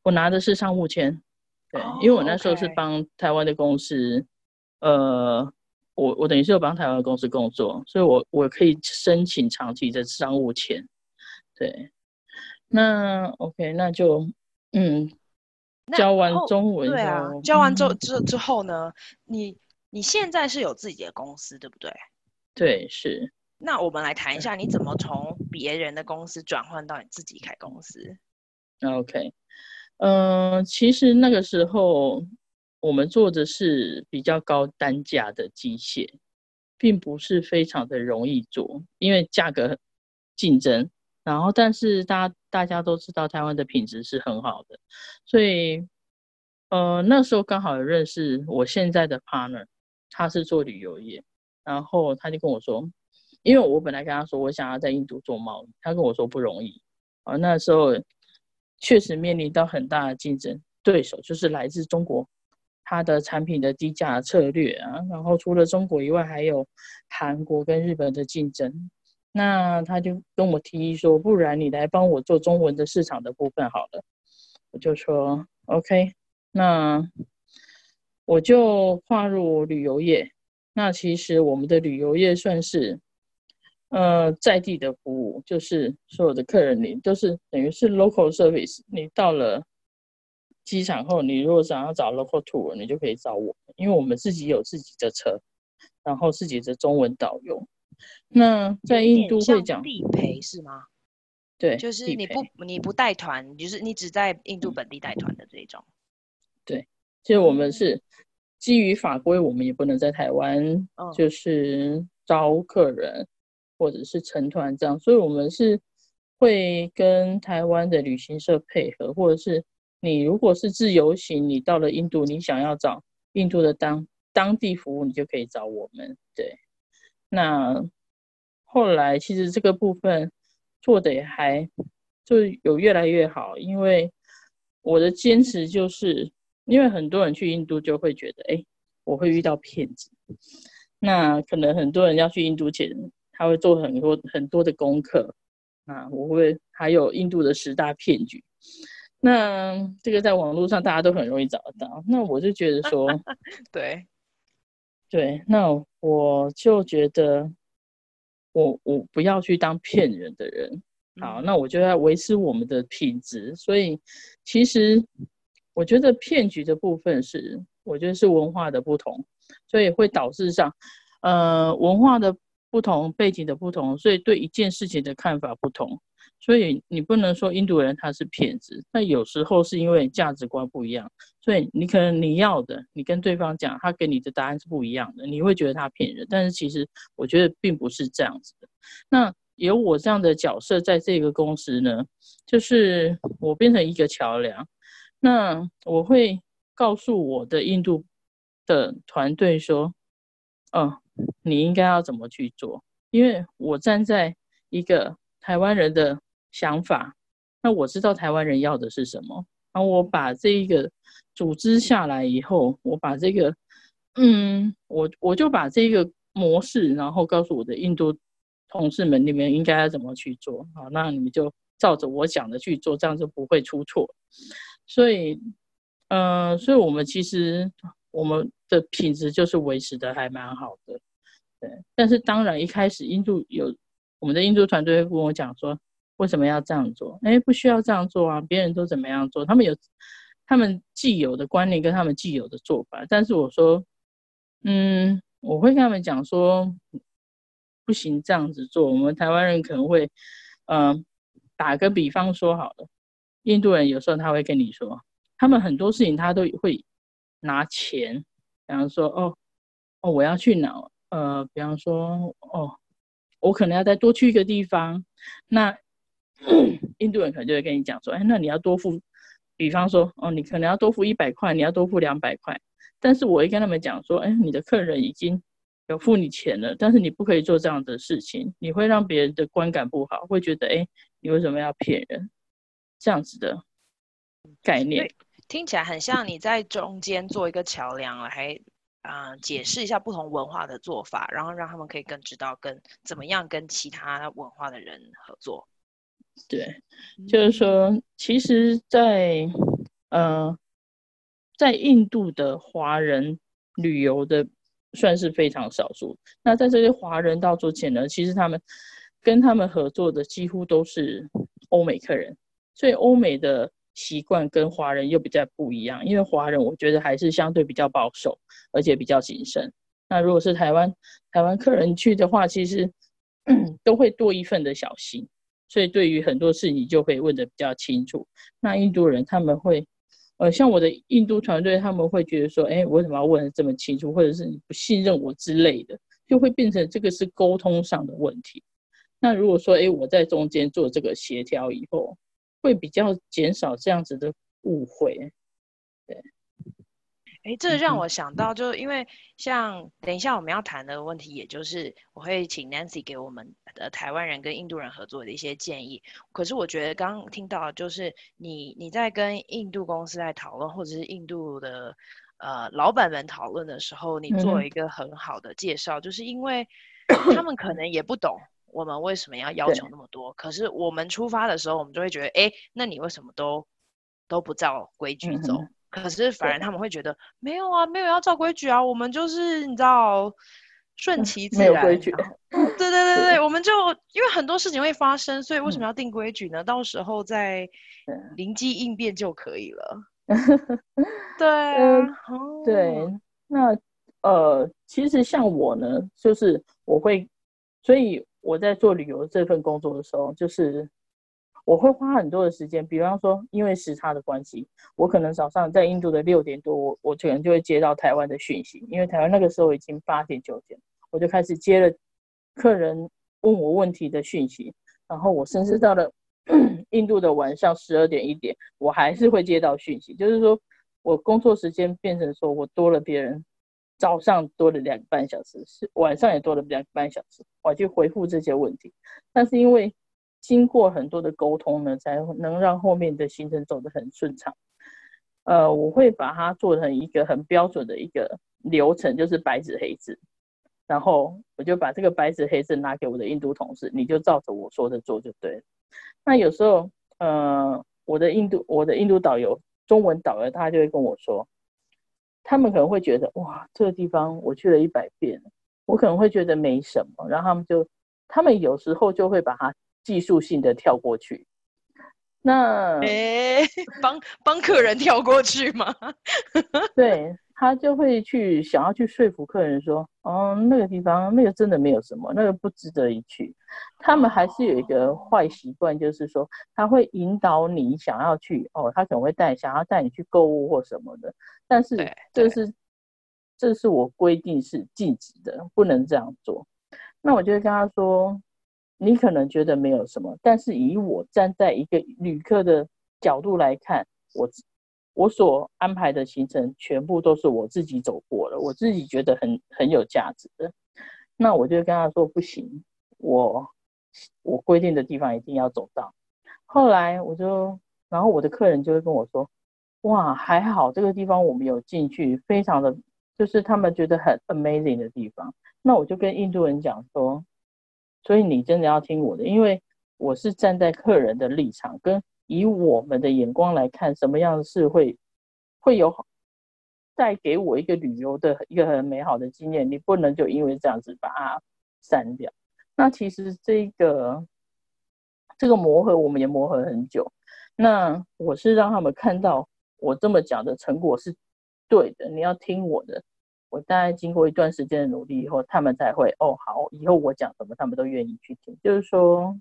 我拿的是商务签，对，oh, 因为我那时候是帮台湾的公司.呃，我我等于是有帮台湾的公司工作，所以我我可以申请长期的商务签，对，那 OK，那就嗯，教完中文，对啊，教完之之之后呢，你你现在是有自己的公司，对不对？对，是。那我们来谈一下，你怎么从别人的公司转换到你自己开公司？OK。嗯、呃，其实那个时候我们做的是比较高单价的机械，并不是非常的容易做，因为价格竞争。然后，但是大家大家都知道台湾的品质是很好的，所以呃那时候刚好认识我现在的 partner，他是做旅游业，然后他就跟我说，因为我本来跟他说我想要在印度做贸易，他跟我说不容易啊，那时候。确实面临到很大的竞争对手，就是来自中国，它的产品的低价策略啊，然后除了中国以外，还有韩国跟日本的竞争。那他就跟我提议说，不然你来帮我做中文的市场的部分好了。我就说 OK，那我就跨入旅游业。那其实我们的旅游业算是。呃，在地的服务就是所有的客人，你都是等于是 local service。你到了机场后，你如果想要找 local tour，你就可以找我，因为我们自己有自己的车，然后自己的中文导游。那在印度会讲地陪是吗？对，就是你不你不带团，就是你只在印度本地带团的这种。对，其实我们是基于法规，我们也不能在台湾就是招客人。或者是成团这样，所以我们是会跟台湾的旅行社配合，或者是你如果是自由行，你到了印度，你想要找印度的当当地服务，你就可以找我们。对，那后来其实这个部分做的也还就有越来越好，因为我的坚持就是，因为很多人去印度就会觉得，哎，我会遇到骗子，那可能很多人要去印度前。他会做很多很多的功课啊，我会还有印度的十大骗局，那这个在网络上大家都很容易找得到。那我就觉得说，对对，那我就觉得我我不要去当骗人的人，好，那我就要维持我们的品质。所以其实我觉得骗局的部分是，我觉得是文化的不同，所以会导致上呃文化的。不同背景的不同，所以对一件事情的看法不同，所以你不能说印度人他是骗子，那有时候是因为价值观不一样，所以你可能你要的，你跟对方讲，他给你的答案是不一样的，你会觉得他骗人，但是其实我觉得并不是这样子的。那有我这样的角色在这个公司呢，就是我变成一个桥梁，那我会告诉我的印度的团队说，嗯。你应该要怎么去做？因为我站在一个台湾人的想法，那我知道台湾人要的是什么。然后我把这一个组织下来以后，我把这个，嗯，我我就把这个模式，然后告诉我的印度同事们，你们应该要怎么去做？好，那你们就照着我讲的去做，这样就不会出错。所以，呃，所以我们其实我们的品质就是维持的还蛮好的。对，但是当然一开始印度有我们的印度团队会跟我讲说，为什么要这样做？哎，不需要这样做啊，别人都怎么样做？他们有他们既有的观念跟他们既有的做法，但是我说，嗯，我会跟他们讲说。不行，这样子做，我们台湾人可能会，嗯、呃，打个比方说好了，印度人有时候他会跟你说，他们很多事情他都会拿钱，比方说，哦，哦，我要去哪？呃，比方说，哦，我可能要再多去一个地方，那 印度人可能就会跟你讲说，哎，那你要多付，比方说，哦，你可能要多付一百块，你要多付两百块，但是我会跟他们讲说，哎，你的客人已经。有付你钱了，但是你不可以做这样的事情，你会让别人的观感不好，会觉得哎，你为什么要骗人？这样子的概念听起来很像你在中间做一个桥梁，来啊、呃、解释一下不同文化的做法，然后让他们可以更知道跟怎么样跟其他文化的人合作。对，就是说，其实在，在呃，在印度的华人旅游的。算是非常少数。那在这些华人到之前呢，其实他们跟他们合作的几乎都是欧美客人，所以欧美的习惯跟华人又比较不一样。因为华人我觉得还是相对比较保守，而且比较谨慎。那如果是台湾台湾客人去的话，其实 都会多一份的小心，所以对于很多事你就会问的比较清楚。那印度人他们会。呃，像我的印度团队，他们会觉得说，哎，为什么要问的这么清楚，或者是你不信任我之类的，就会变成这个是沟通上的问题。那如果说，哎，我在中间做这个协调以后，会比较减少这样子的误会，哎，这让我想到，就因为像等一下我们要谈的问题，也就是我会请 Nancy 给我们的台湾人跟印度人合作的一些建议。可是我觉得刚刚听到，就是你你在跟印度公司在讨论，或者是印度的呃老板们讨论的时候，你做了一个很好的介绍，嗯、就是因为 他们可能也不懂我们为什么要要求那么多。可是我们出发的时候，我们就会觉得，哎，那你为什么都都不照规矩走？嗯可是反而他们会觉得没有啊，没有要照规矩啊，我们就是你知道顺其自然。没有规矩。对对对对，我们就因为很多事情会发生，所以为什么要定规矩呢？嗯、到时候再灵机应变就可以了。对对，那呃，其实像我呢，就是我会，所以我在做旅游这份工作的时候，就是。我会花很多的时间，比方说，因为时差的关系，我可能早上在印度的六点多，我我可能就会接到台湾的讯息，因为台湾那个时候已经八点九点，我就开始接了客人问我问题的讯息，然后我甚至到了 印度的晚上十二点一点，我还是会接到讯息，就是说我工作时间变成说我多了别人早上多了两个半小时，是晚上也多了两个半小时，我去回复这些问题，但是因为。经过很多的沟通呢，才能让后面的行程走得很顺畅。呃，我会把它做成一个很标准的一个流程，就是白纸黑字。然后我就把这个白纸黑字拿给我的印度同事，你就照着我说的做就对了。那有时候，呃，我的印度我的印度导游，中文导游，他就会跟我说，他们可能会觉得，哇，这个地方我去了一百遍，我可能会觉得没什么，然后他们就，他们有时候就会把它。技术性的跳过去，那哎，帮帮客人跳过去吗？对，他就会去想要去说服客人说，哦，那个地方那个真的没有什么，那个不值得一去。他们还是有一个坏习惯，就是说他会引导你想要去哦，他可能会带想要带你去购物或什么的，但是这是这是我规定是禁止的，不能这样做。那我就会跟他说。你可能觉得没有什么，但是以我站在一个旅客的角度来看，我我所安排的行程全部都是我自己走过了，我自己觉得很很有价值的。那我就跟他说不行，我我规定的地方一定要走到。后来我就，然后我的客人就会跟我说，哇，还好这个地方我们有进去，非常的就是他们觉得很 amazing 的地方。那我就跟印度人讲说。所以你真的要听我的，因为我是站在客人的立场，跟以我们的眼光来看，什么样的事会会有带给我一个旅游的一个很美好的经验，你不能就因为这样子把它删掉。那其实这个这个磨合，我们也磨合很久。那我是让他们看到我这么讲的成果是对的，你要听我的。我大概经过一段时间的努力以后，他们才会哦，好，以后我讲什么他们都愿意去听。就是说，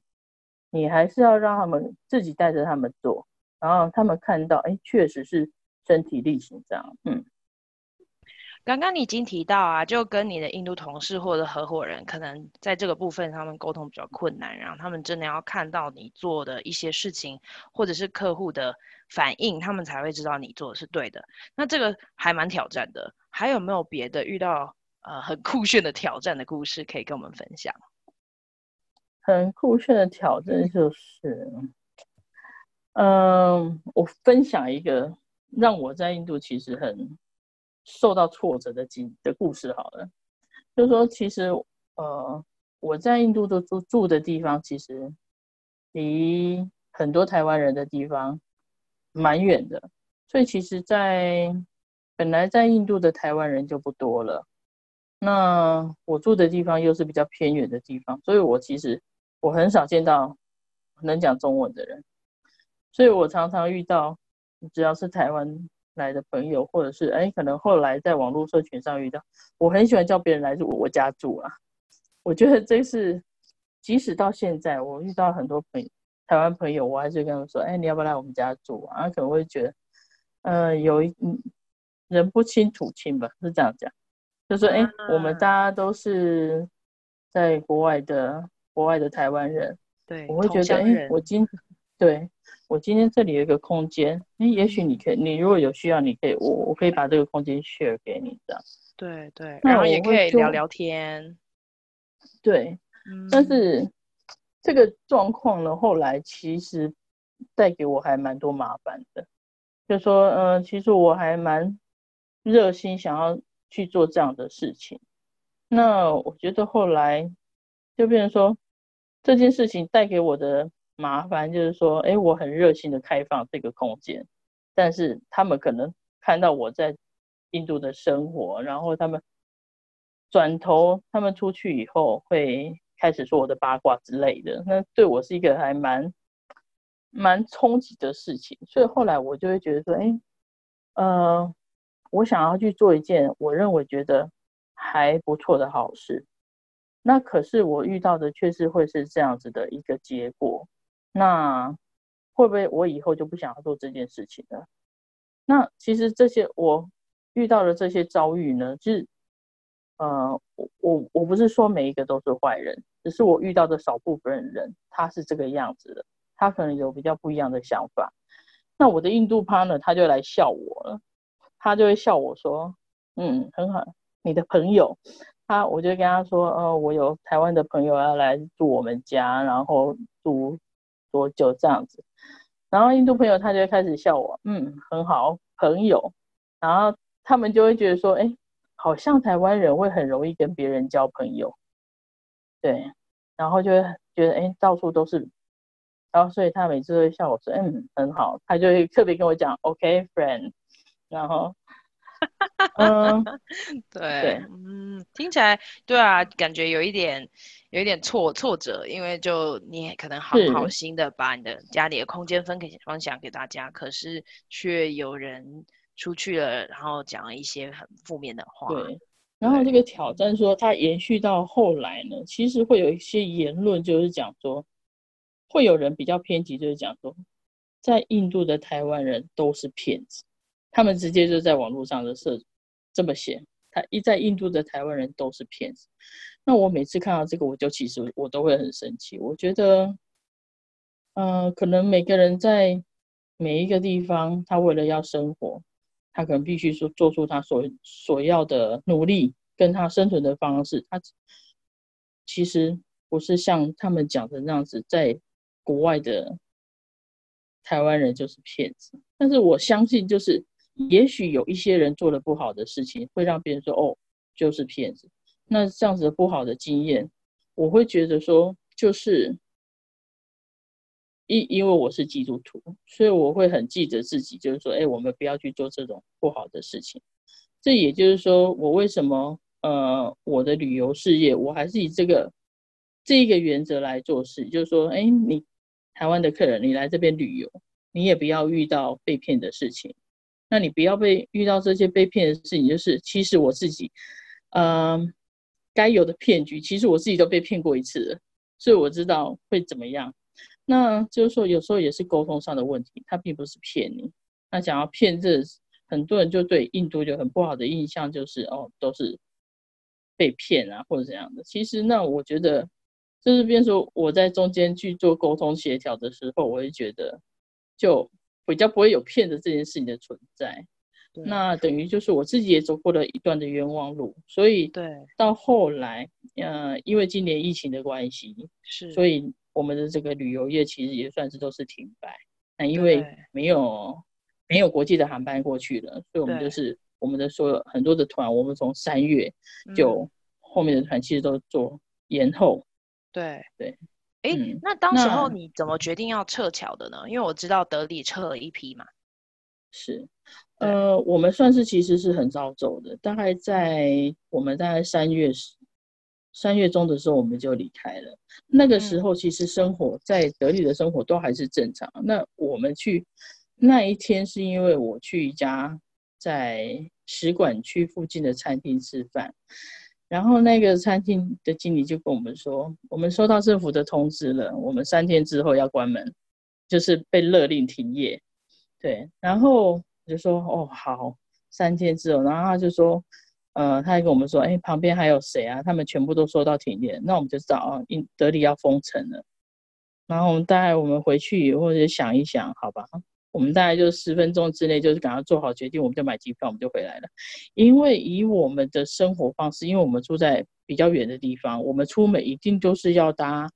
你还是要让他们自己带着他们做，然后他们看到，哎，确实是身体力行这样，嗯。刚刚你已经提到啊，就跟你的印度同事或者合伙人，可能在这个部分他们沟通比较困难，然后他们真的要看到你做的一些事情，或者是客户的反应，他们才会知道你做的是对的。那这个还蛮挑战的。还有没有别的遇到呃很酷炫的挑战的故事可以跟我们分享？很酷炫的挑战就是，嗯、我分享一个让我在印度其实很。受到挫折的经的故事好了，就是说其实呃我在印度都住住的地方，其实离很多台湾人的地方蛮远的，所以其实，在本来在印度的台湾人就不多了。那我住的地方又是比较偏远的地方，所以我其实我很少见到能讲中文的人，所以我常常遇到只要是台湾。来的朋友，或者是哎，可能后来在网络社群上遇到，我很喜欢叫别人来住我家住啊。我觉得这是，即使到现在，我遇到很多朋友，台湾朋友，我还是跟他们说，哎，你要不要来我们家住啊？可能会觉得，呃，有一人不亲土亲吧，是这样讲，就说，哎，我们大家都是在国外的，国外的台湾人，对，我会觉得，哎，我今对。我今天这里有一个空间，哎，也许你可以，你如果有需要，你可以，我我可以把这个空间 share 给你这样。对对，然后也可以聊聊天。对，嗯、但是这个状况呢，后来其实带给我还蛮多麻烦的。就说，嗯、其实我还蛮热心，想要去做这样的事情。那我觉得后来就变成说，这件事情带给我的。麻烦就是说，哎，我很热心的开放这个空间，但是他们可能看到我在印度的生活，然后他们转头，他们出去以后会开始说我的八卦之类的，那对我是一个还蛮蛮冲击的事情，所以后来我就会觉得说，哎，呃，我想要去做一件我认为觉得还不错的好事，那可是我遇到的却是会是这样子的一个结果。那会不会我以后就不想要做这件事情了？那其实这些我遇到的这些遭遇呢，就是呃，我我我不是说每一个都是坏人，只是我遇到的少部分人他是这个样子的，他可能有比较不一样的想法。那我的印度 partner 他就来笑我了，他就会笑我说：“嗯，很好，你的朋友。”他我就跟他说：“呃，我有台湾的朋友要来住我们家，然后住。”多久这样子，然后印度朋友他就会开始笑我，嗯，很好，朋友，然后他们就会觉得说，哎，好像台湾人会很容易跟别人交朋友，对，然后就会觉得，哎，到处都是，然后所以他每次都会笑我说，嗯，很好，他就会特别跟我讲，OK，friend，然后。嗯，对，对，嗯，听起来对啊，感觉有一点，有一点挫挫折，因为就你可能好好心的把你的家里的空间分给分享给大家，可是却有人出去了，然后讲了一些很负面的话。对，然后这个挑战说它延续到后来呢，其实会有一些言论，就是讲说，会有人比较偏激，就是讲说，在印度的台湾人都是骗子。他们直接就在网络上的设这么写，他一在印度的台湾人都是骗子。那我每次看到这个，我就其实我都会很生气。我觉得，嗯、呃，可能每个人在每一个地方，他为了要生活，他可能必须说做出他所所要的努力，跟他生存的方式。他其实不是像他们讲的那样子，在国外的台湾人就是骗子。但是我相信，就是。也许有一些人做了不好的事情，会让别人说：“哦，就是骗子。”那这样子的不好的经验，我会觉得说，就是因因为我是基督徒，所以我会很记得自己，就是说，哎，我们不要去做这种不好的事情。这也就是说，我为什么呃，我的旅游事业，我还是以这个这一个原则来做事，就是说，哎，你台湾的客人，你来这边旅游，你也不要遇到被骗的事情。那你不要被遇到这些被骗的事情，就是其实我自己，嗯、该有的骗局，其实我自己都被骗过一次了，所以我知道会怎么样。那就是说，有时候也是沟通上的问题，他并不是骗你。那想要骗这，很多人就对印度有很不好的印象，就是哦，都是被骗啊，或者怎样的。其实那我觉得，就是变说我在中间去做沟通协调的时候，我会觉得就。比较不会有骗的这件事情的存在，那等于就是我自己也走过了一段的冤枉路，所以对到后来，呃，因为今年疫情的关系，是，所以我们的这个旅游业其实也算是都是停摆。那因为没有没有国际的航班过去了，所以我们就是我们的所有很多的团，我们从三月就后面的团其实都做延后。对对。哎，那当时候你怎么决定要撤侨的呢？因为我知道德里撤了一批嘛。是，呃，我们算是其实是很早走的，大概在我们大概三月时，三月中的时候我们就离开了。那个时候其实生活在德里的生活都还是正常。那我们去那一天是因为我去一家在使馆区附近的餐厅吃饭。然后那个餐厅的经理就跟我们说，我们收到政府的通知了，我们三天之后要关门，就是被勒令停业。对，然后我就说哦好，三天之后，然后他就说，呃，他还跟我们说，哎，旁边还有谁啊？他们全部都收到停业，那我们就知道啊，印德里要封城了。然后我们大概我们回去或者想一想，好吧。我们大概就十分钟之内，就是赶快做好决定，我们就买机票，我们就回来了。因为以我们的生活方式，因为我们住在比较远的地方，我们出门一定都是要搭，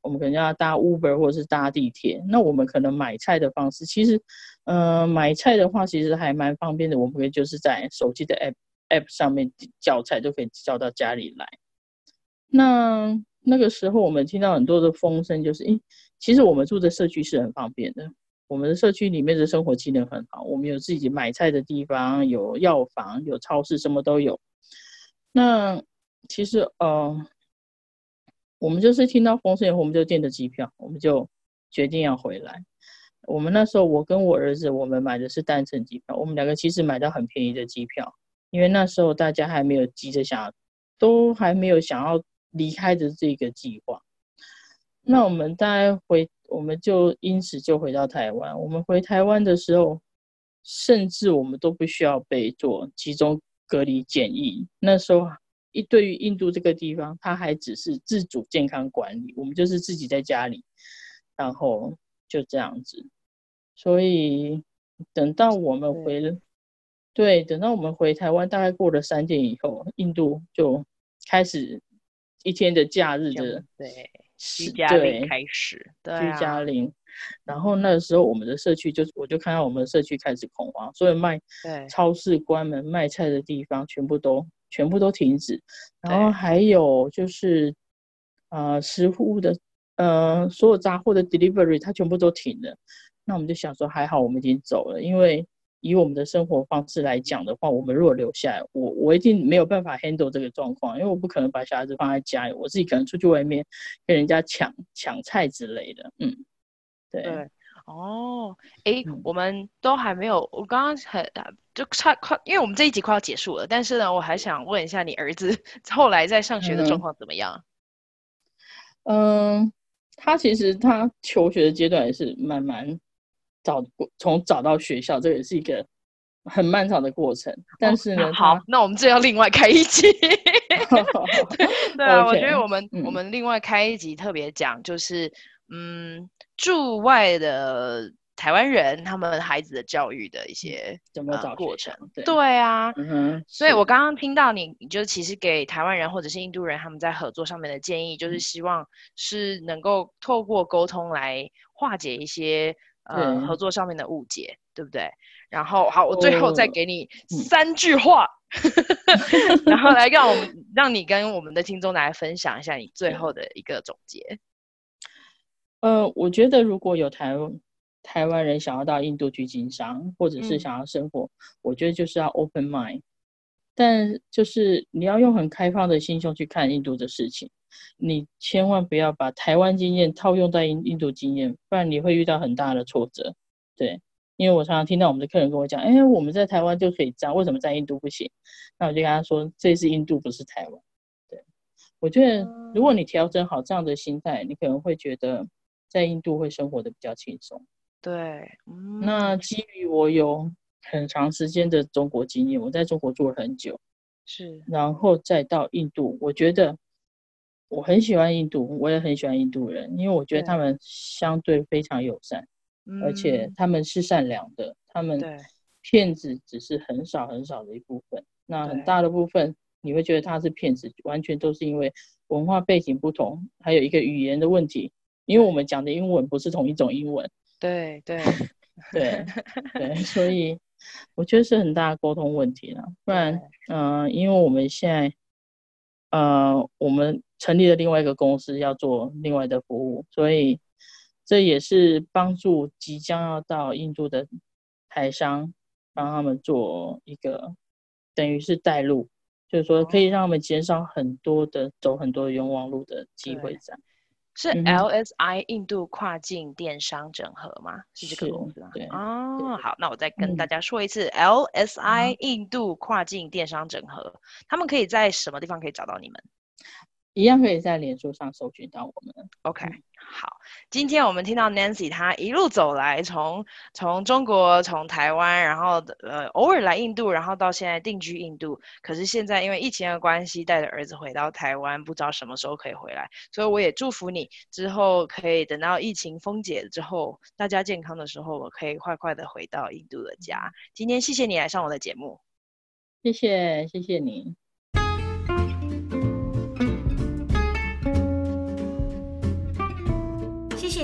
我们可能要搭 Uber 或者是搭地铁。那我们可能买菜的方式，其实，呃，买菜的话其实还蛮方便的，我们可以就是在手机的 App App 上面叫菜，都可以叫到家里来。那那个时候我们听到很多的风声，就是，诶，其实我们住的社区是很方便的。我们的社区里面的生活机能很好，我们有自己买菜的地方，有药房，有超市，什么都有。那其实呃，我们就是听到风声以后，我们就订的机票，我们就决定要回来。我们那时候，我跟我儿子，我们买的是单程机票，我们两个其实买到很便宜的机票，因为那时候大家还没有急着想，都还没有想要离开的这个计划。那我们大概回。我们就因此就回到台湾。我们回台湾的时候，甚至我们都不需要被做集中隔离检疫。那时候，一对于印度这个地方，它还只是自主健康管理，我们就是自己在家里，然后就这样子。所以等到我们回了，对，等到我们回台湾，大概过了三天以后，印度就开始一天的假日的对。居家令开始，对，对啊、居家令，然后那时候我们的社区就，我就看到我们的社区开始恐慌，所以卖超市关门，卖菜的地方全部都全部都停止，然后还有就是，呃，食物的，呃，所有杂货的 delivery 它全部都停了，那我们就想说还好我们已经走了，因为。以我们的生活方式来讲的话，我们如果留下来，我我一定没有办法 handle 这个状况，因为我不可能把小孩子放在家里，我自己可能出去外面跟人家抢抢菜之类的。嗯，对。对哦，哎，我们都还没有，我刚刚很就差快，因为我们这一集快要结束了，但是呢，我还想问一下你儿子 后来在上学的状况怎么样？嗯，嗯，他其实他求学的阶段也是慢慢。找从找到学校，这也是一个很漫长的过程。但是呢，哦、好，那我们这要另外开一集。对啊，Okay, 我觉得我们、嗯、我们另外开一集特别讲，就是嗯，驻外的台湾人他们孩子的教育的一些怎么找过程。对，对啊。所以我刚刚听到你，你就其实给台湾人或者是印度人他们在合作上面的建议，就是希望是能够透过沟通来化解一些。呃，合作上面的误解，对不对？然后好，我最后再给你三句话，哦、然后来让我们让你跟我们的听众来分享一下你最后的一个总结。呃，我觉得如果有台台湾人想要到印度去经商，或者是想要生活，嗯、我觉得就是要 open mind，但就是你要用很开放的心胸去看印度的事情，你千万不要把台湾经验套用在印印度经验，不然你会遇到很大的挫折。对，因为我常常听到我们的客人跟我讲，哎，我们在台湾就可以这样，为什么在印度不行？那我就跟他说，这是印度，不是台湾。对，我觉得如果你调整好这样的心态，你可能会觉得在印度会生活的比较轻松。对，嗯，那基于我有很长时间的中国经验，我在中国住了很久，是，然后再到印度，我觉得我很喜欢印度，我也很喜欢印度人，因为我觉得他们相对非常友善，而且他们是善良的，他们骗子只是很少很少的一部分，那很大的部分你会觉得他是骗子，完全都是因为文化背景不同，还有一个语言的问题，因为我们讲的英文不是同一种英文。对对 对。对，所以我觉得是很大的沟通问题了。不然，嗯、呃，因为我们现在，呃，我们成立了另外一个公司，要做另外的服务，所以这也是帮助即将要到印度的台商，帮他们做一个等于是带路，就是说可以让他们减少很多的走很多冤枉路的机会在。是 LSI 印度跨境电商整合吗？是这个公司吗？对。哦，好，那我再跟大家说一次，嗯，LSI 印度跨境电商整合，嗯，他们可以在什么地方可以找到你们？一样可以在脸书上搜寻到我们。OK，好，今天我们听到 Nancy 她一路走来，从从中国、从台湾，然后呃偶尔来印度，然后到现在定居印度。可是现在因为疫情的关系，带着儿子回到台湾，不知道什么时候可以回来。所以我也祝福你之后可以等到疫情封解之后，大家健康的时候，我可以快快的回到印度的家。今天谢谢你来上我的节目，谢谢谢谢你。